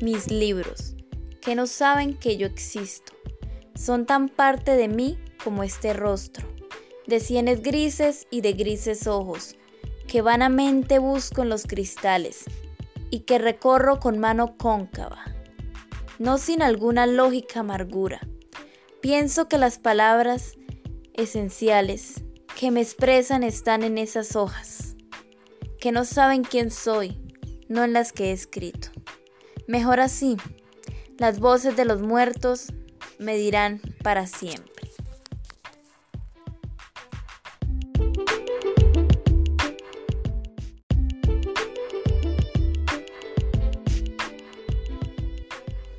mis libros, que no saben que yo existo. Son tan parte de mí como este rostro, de sienes grises y de grises ojos, que vanamente busco en los cristales y que recorro con mano cóncava, no sin alguna lógica amargura. Pienso que las palabras esenciales que me expresan están en esas hojas, que no saben quién soy, no en las que he escrito. Mejor así, las voces de los muertos me dirán para siempre.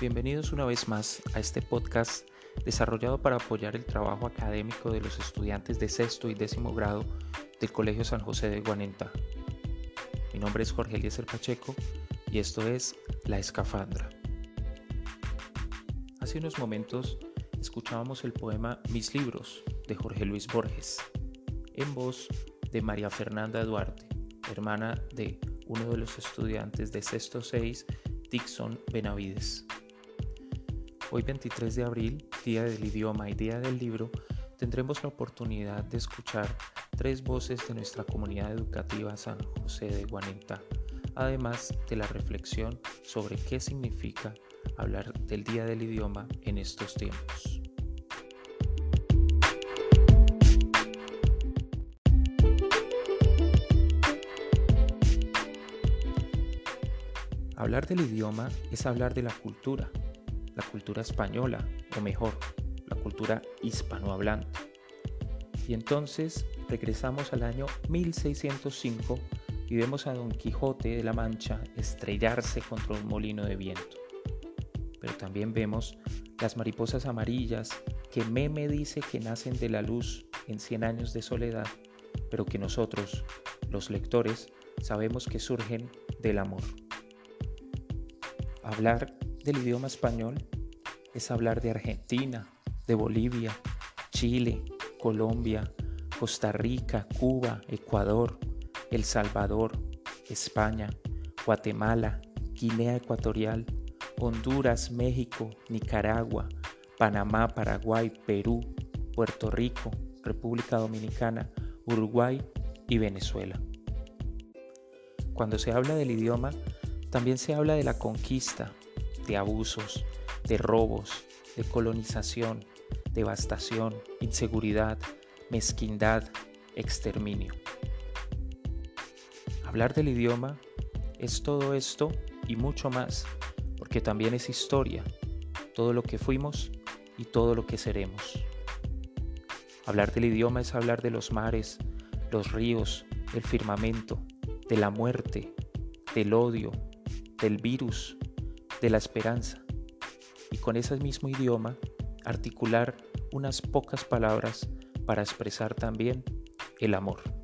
Bienvenidos una vez más a este podcast desarrollado para apoyar el trabajo académico de los estudiantes de sexto y décimo grado del Colegio San José de Guanenta. Mi nombre es Jorge Eliezer Pacheco y esto es La Escafandra. Hace unos momentos escuchábamos el poema Mis libros de Jorge Luis Borges, en voz de María Fernanda Duarte, hermana de uno de los estudiantes de sexto 6, Dixon Benavides. Hoy 23 de abril, Día del Idioma y Día del Libro, tendremos la oportunidad de escuchar tres voces de nuestra comunidad educativa San José de Guanenta, además de la reflexión sobre qué significa hablar del Día del Idioma en estos tiempos. Hablar del idioma es hablar de la cultura, la cultura española, o mejor, la cultura hispanohablante. Y entonces regresamos al año 1605 y vemos a Don Quijote de la Mancha estrellarse contra un molino de viento. Pero también vemos las mariposas amarillas que Meme dice que nacen de la luz en 100 años de soledad, pero que nosotros, los lectores, sabemos que surgen del amor. Hablar del idioma español es hablar de Argentina, de Bolivia, Chile, Colombia, Costa Rica, Cuba, Ecuador, El Salvador, España, Guatemala, Guinea Ecuatorial, Honduras, México, Nicaragua, Panamá, Paraguay, Perú, Puerto Rico, República Dominicana, Uruguay y Venezuela. Cuando se habla del idioma, también se habla de la conquista, de abusos, de robos, de colonización, devastación, inseguridad, mezquindad, exterminio. Hablar del idioma es todo esto y mucho más, porque también es historia, todo lo que fuimos y todo lo que seremos. Hablar del idioma es hablar de los mares, los ríos, el firmamento, de la muerte, del odio, del virus, de la esperanza. Y con ese mismo idioma, articular unas pocas palabras para expresar también el amor.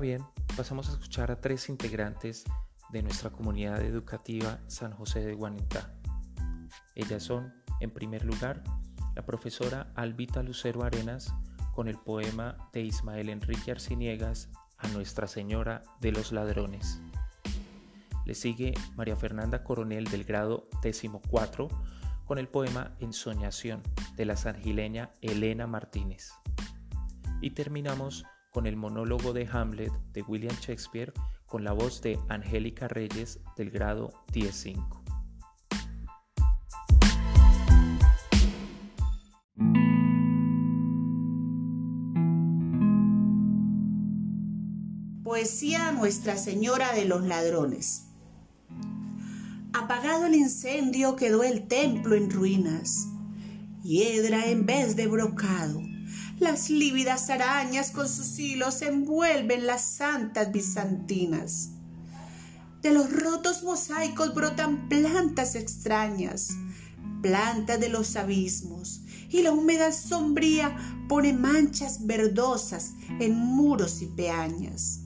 Bien, pasamos a escuchar a tres integrantes de nuestra comunidad educativa San José de Guanintá. Ellas son, en primer lugar, la profesora Albita Lucero Arenas con el poema de Ismael Enrique Arciniegas a Nuestra Señora de los Ladrones. Le sigue María Fernanda Coronel del grado 14 con el poema Ensoñación de la sangileña Elena Martínez. Y terminamos con el monólogo de Hamlet de William Shakespeare con la voz de Angélica Reyes del grado 15. Poesía Nuestra Señora de los Ladrones. Apagado el incendio quedó el templo en ruinas, hiedra en vez de brocado las lívidas arañas con sus hilos envuelven las santas bizantinas. De los rotos mosaicos brotan plantas extrañas, plantas de los abismos, y la humedad sombría pone manchas verdosas en muros y peañas.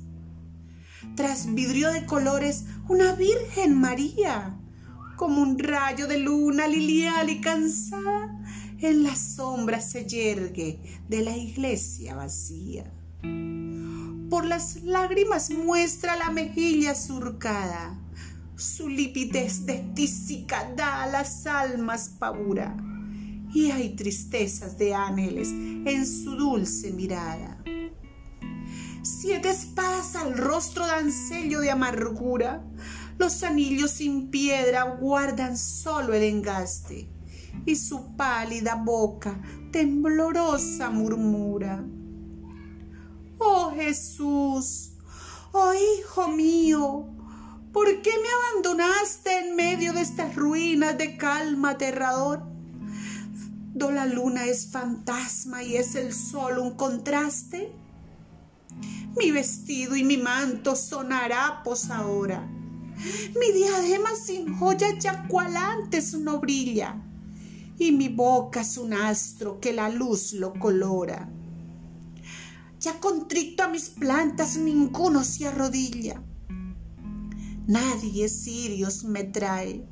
Tras vidrio de colores, una Virgen María, como un rayo de luna lilial y cansada, en la sombra se yergue de la iglesia vacía. Por las lágrimas muestra la mejilla surcada, su lípidez de tísica da a las almas pavura, y hay tristezas de ángeles en su dulce mirada. Siete espadas al rostro dan sello de amargura, los anillos sin piedra guardan solo el engaste y su pálida boca temblorosa murmura. Oh Jesús, oh Hijo mío, ¿por qué me abandonaste en medio de estas ruinas de calma aterrador? Do la luna es fantasma y es el sol un contraste. Mi vestido y mi manto son harapos ahora mi diadema sin joya ya cual antes no brilla, y mi boca es un astro que la luz lo colora. Ya contrito a mis plantas ninguno se arrodilla, nadie sirios me trae,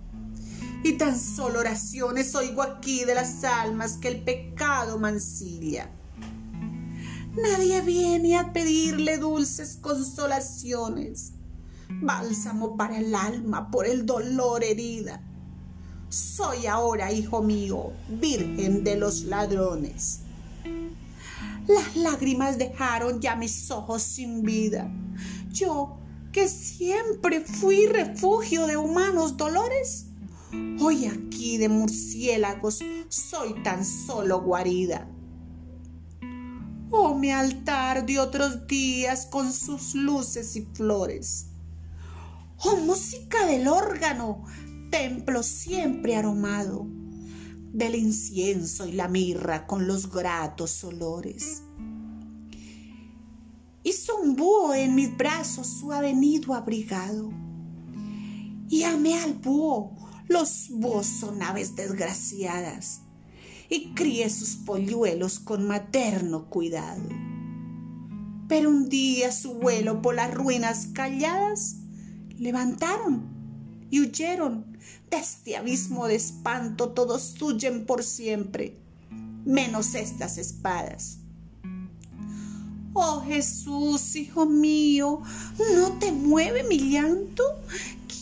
y tan solo oraciones oigo aquí de las almas que el pecado mancilla. Nadie viene a pedirle dulces consolaciones bálsamo para el alma por el dolor herida. Soy ahora, hijo mío, virgen de los ladrones. Las lágrimas dejaron ya mis ojos sin vida. Yo, que siempre fui refugio de humanos dolores, hoy aquí de murciélagos soy tan solo guarida. Oh, mi altar de otros días con sus luces y flores Oh, música del órgano, templo siempre aromado, del incienso y la mirra con los gratos olores. Hizo un búho en mis brazos su avenido abrigado. Y amé al búho, los búhos son aves desgraciadas, y crié sus polluelos con materno cuidado. Pero un día su vuelo por las ruinas calladas levantaron y huyeron. De este abismo de espanto todos huyen por siempre, menos estas espadas. Oh Jesús, hijo mío, ¿no te mueve mi llanto?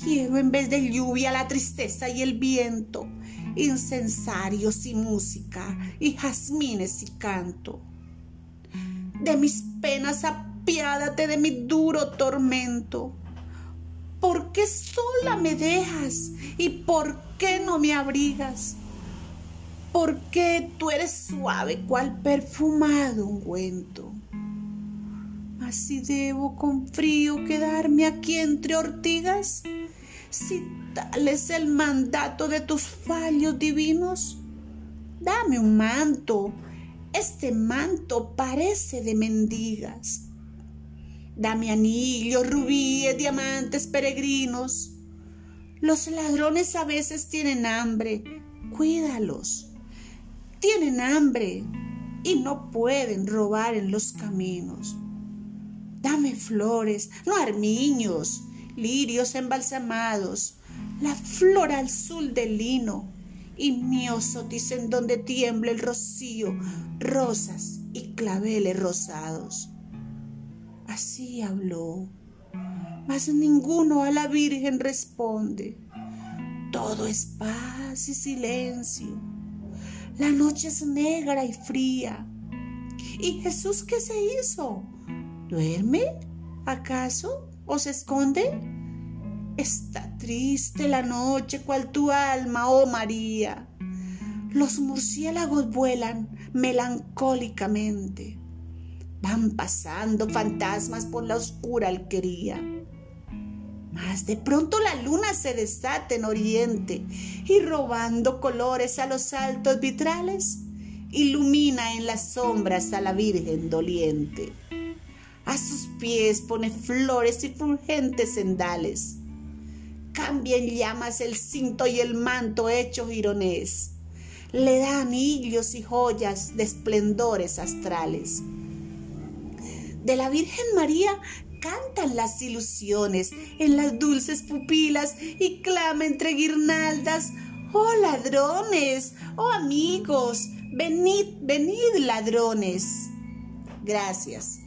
Quiero en vez de lluvia la tristeza y el viento, incensarios y música, y jazmines y canto. De mis penas apiádate de mi duro tormento ¿Por qué sola me dejas? ¿Y por qué no me abrigas? ¿Por qué tú eres suave cual perfumado ungüento? Así debo con frío quedarme aquí entre ortigas, si tal es el mandato de tus fallos divinos. Dame un manto, este manto parece de mendigas Dame anillos, rubíes, diamantes peregrinos. Los ladrones a veces tienen hambre, cuídalos. Tienen hambre y no pueden robar en los caminos. Dame flores, no armiños, lirios embalsamados, la flor azul del lino y miosotis en donde tiembla el rocío, rosas y claveles rosados. Así habló, mas ninguno a la Virgen responde. Todo es paz y silencio. La noche es negra y fría. ¿Y Jesús qué se hizo? ¿Duerme? ¿Acaso? ¿O se esconde? Está triste la noche cual tu alma, oh María. Los murciélagos vuelan melancólicamente. Van pasando fantasmas por la oscura alquería. Mas de pronto la luna se desata en oriente y robando colores a los altos vitrales, ilumina en las sombras a la Virgen doliente. A sus pies pone flores y fulgentes sendales. Cambia en llamas el cinto y el manto hecho gironés. Le da anillos y joyas de esplendores astrales de la Virgen María cantan las ilusiones en las dulces pupilas y clama entre guirnaldas. Oh ladrones, oh amigos, venid, venid ladrones. Gracias.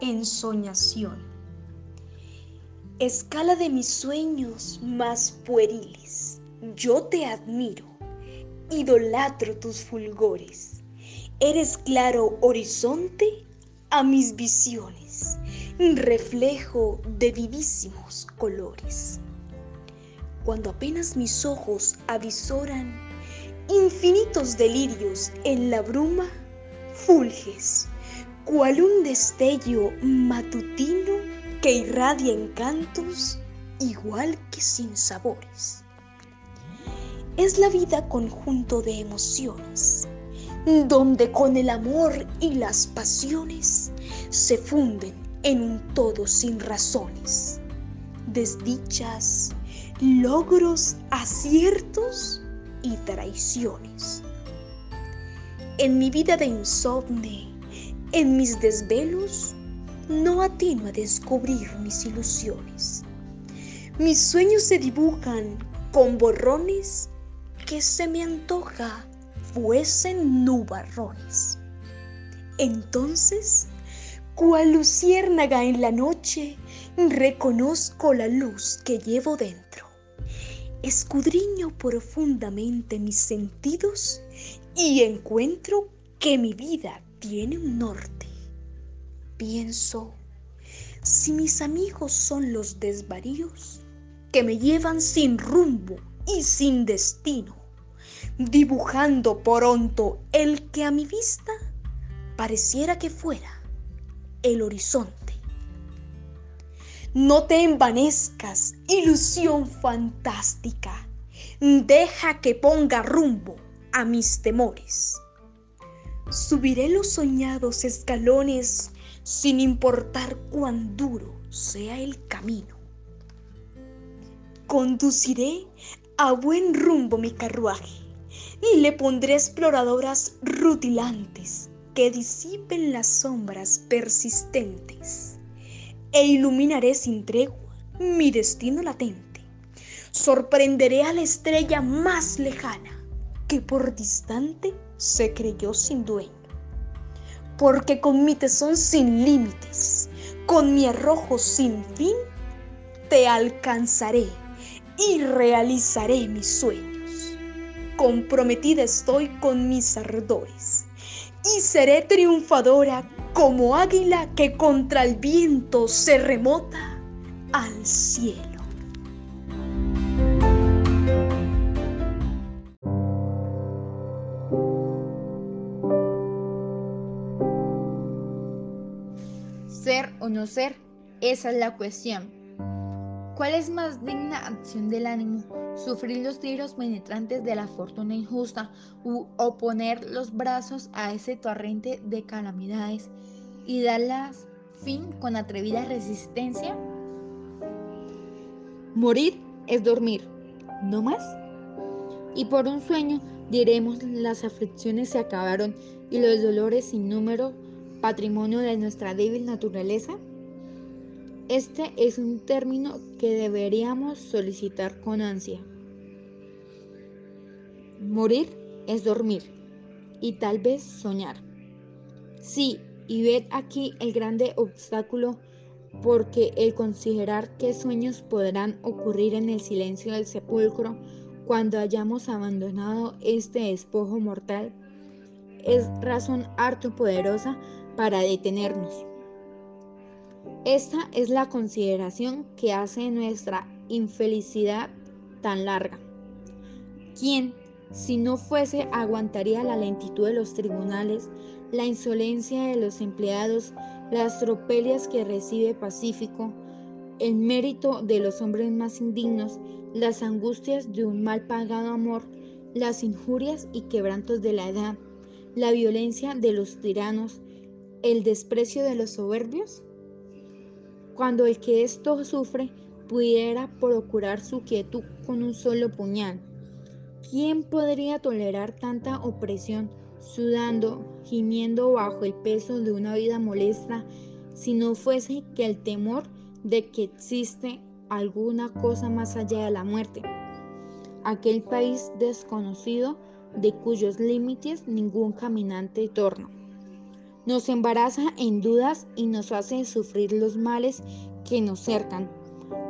Ensoñación. Escala de mis sueños más pueriles, yo te admiro, idolatro tus fulgores. Eres claro horizonte a mis visiones, reflejo de vivísimos colores. Cuando apenas mis ojos avisoran infinitos delirios en la bruma, fulges cual un destello matutino que irradia encantos igual que sin sabores. Es la vida conjunto de emociones, donde con el amor y las pasiones se funden en un todo sin razones, desdichas, logros, aciertos y traiciones. En mi vida de insomne, en mis desvelos no atino a descubrir mis ilusiones. Mis sueños se dibujan con borrones que se me antoja fuesen nubarrones. Entonces, cual luciérnaga en la noche, reconozco la luz que llevo dentro. Escudriño profundamente mis sentidos y encuentro que mi vida tiene un norte. Pienso, si mis amigos son los desvaríos que me llevan sin rumbo y sin destino, dibujando pronto el que a mi vista pareciera que fuera el horizonte. No te envanezcas, ilusión fantástica. Deja que ponga rumbo a mis temores. Subiré los soñados escalones sin importar cuán duro sea el camino. Conduciré a buen rumbo mi carruaje y le pondré exploradoras rutilantes que disipen las sombras persistentes e iluminaré sin tregua mi destino latente. Sorprenderé a la estrella más lejana que por distante se creyó sin dueño. Porque con mi tesón sin límites, con mi arrojo sin fin, te alcanzaré y realizaré mis sueños. Comprometida estoy con mis ardores y seré triunfadora como águila que contra el viento se remota al cielo. O no ser, esa es la cuestión. ¿Cuál es más digna acción del ánimo? ¿Sufrir los tiros penetrantes de la fortuna injusta u oponer los brazos a ese torrente de calamidades y darlas fin con atrevida resistencia? Morir es dormir, no más. Y por un sueño diremos las aflicciones se acabaron y los dolores sin número patrimonio de nuestra débil naturaleza? Este es un término que deberíamos solicitar con ansia. Morir es dormir y tal vez soñar. Sí, y ved aquí el grande obstáculo porque el considerar qué sueños podrán ocurrir en el silencio del sepulcro cuando hayamos abandonado este despojo mortal es razón harto poderosa para detenernos. Esta es la consideración que hace nuestra infelicidad tan larga. ¿Quién, si no fuese, aguantaría la lentitud de los tribunales, la insolencia de los empleados, las tropelias que recibe Pacífico, el mérito de los hombres más indignos, las angustias de un mal pagado amor, las injurias y quebrantos de la edad, la violencia de los tiranos, el desprecio de los soberbios? Cuando el que esto sufre pudiera procurar su quietud con un solo puñal. ¿Quién podría tolerar tanta opresión, sudando, gimiendo bajo el peso de una vida molesta, si no fuese que el temor de que existe alguna cosa más allá de la muerte? Aquel país desconocido de cuyos límites ningún caminante torna. Nos embaraza en dudas y nos hace sufrir los males que nos cercan,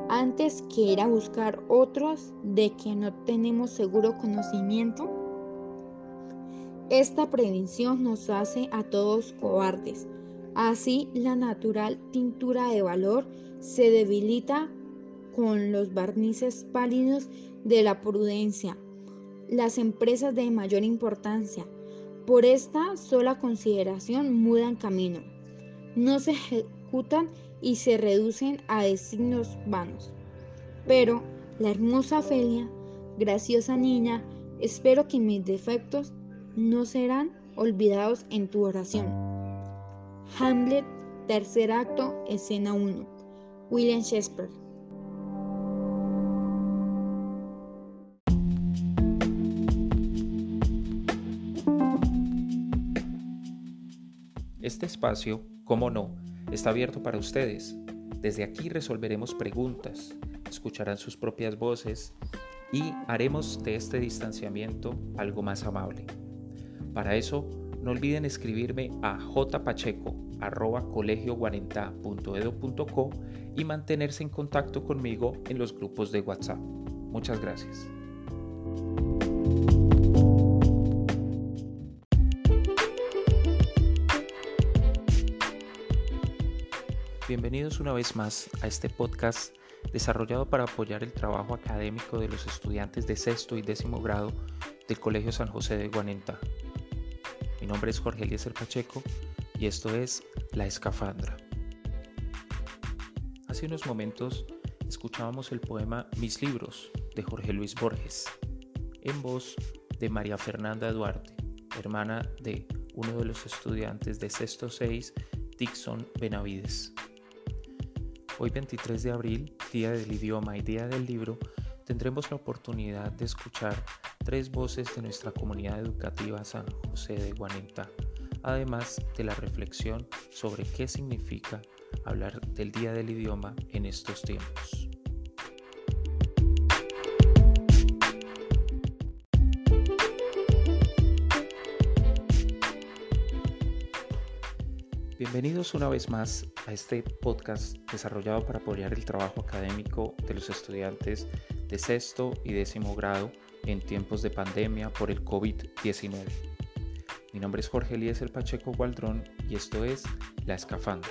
antes que ir a buscar otros de que no tenemos seguro conocimiento. Esta prevención nos hace a todos cobardes. Así la natural tintura de valor se debilita con los barnices pálidos de la prudencia. Las empresas de mayor importancia, por esta sola consideración mudan camino, no se ejecutan y se reducen a designios vanos. Pero la hermosa Felia, graciosa niña, espero que mis defectos no serán olvidados en tu oración. Hamlet, tercer acto, escena 1. William Shakespeare. Este espacio, como no, está abierto para ustedes. Desde aquí resolveremos preguntas, escucharán sus propias voces y haremos de este distanciamiento algo más amable. Para eso, no olviden escribirme a jpacheco.colegioguarenta.edu.co y mantenerse en contacto conmigo en los grupos de WhatsApp. Muchas gracias. Bienvenidos una vez más a este podcast desarrollado para apoyar el trabajo académico de los estudiantes de sexto y décimo grado del Colegio San José de Guanenta. Mi nombre es Jorge Eliezer Pacheco y esto es La Escafandra. Hace unos momentos escuchábamos el poema Mis libros de Jorge Luis Borges, en voz de María Fernanda Duarte, hermana de uno de los estudiantes de sexto 6, Dixon Benavides. Hoy 23 de abril, Día del Idioma y Día del Libro, tendremos la oportunidad de escuchar tres voces de nuestra comunidad educativa San José de Guanenta, además de la reflexión sobre qué significa hablar del Día del Idioma en estos tiempos. Bienvenidos una vez más a este podcast desarrollado para apoyar el trabajo académico de los estudiantes de sexto y décimo grado en tiempos de pandemia por el COVID-19. Mi nombre es Jorge Eliezer Pacheco Gualdrón y esto es La Escafandra.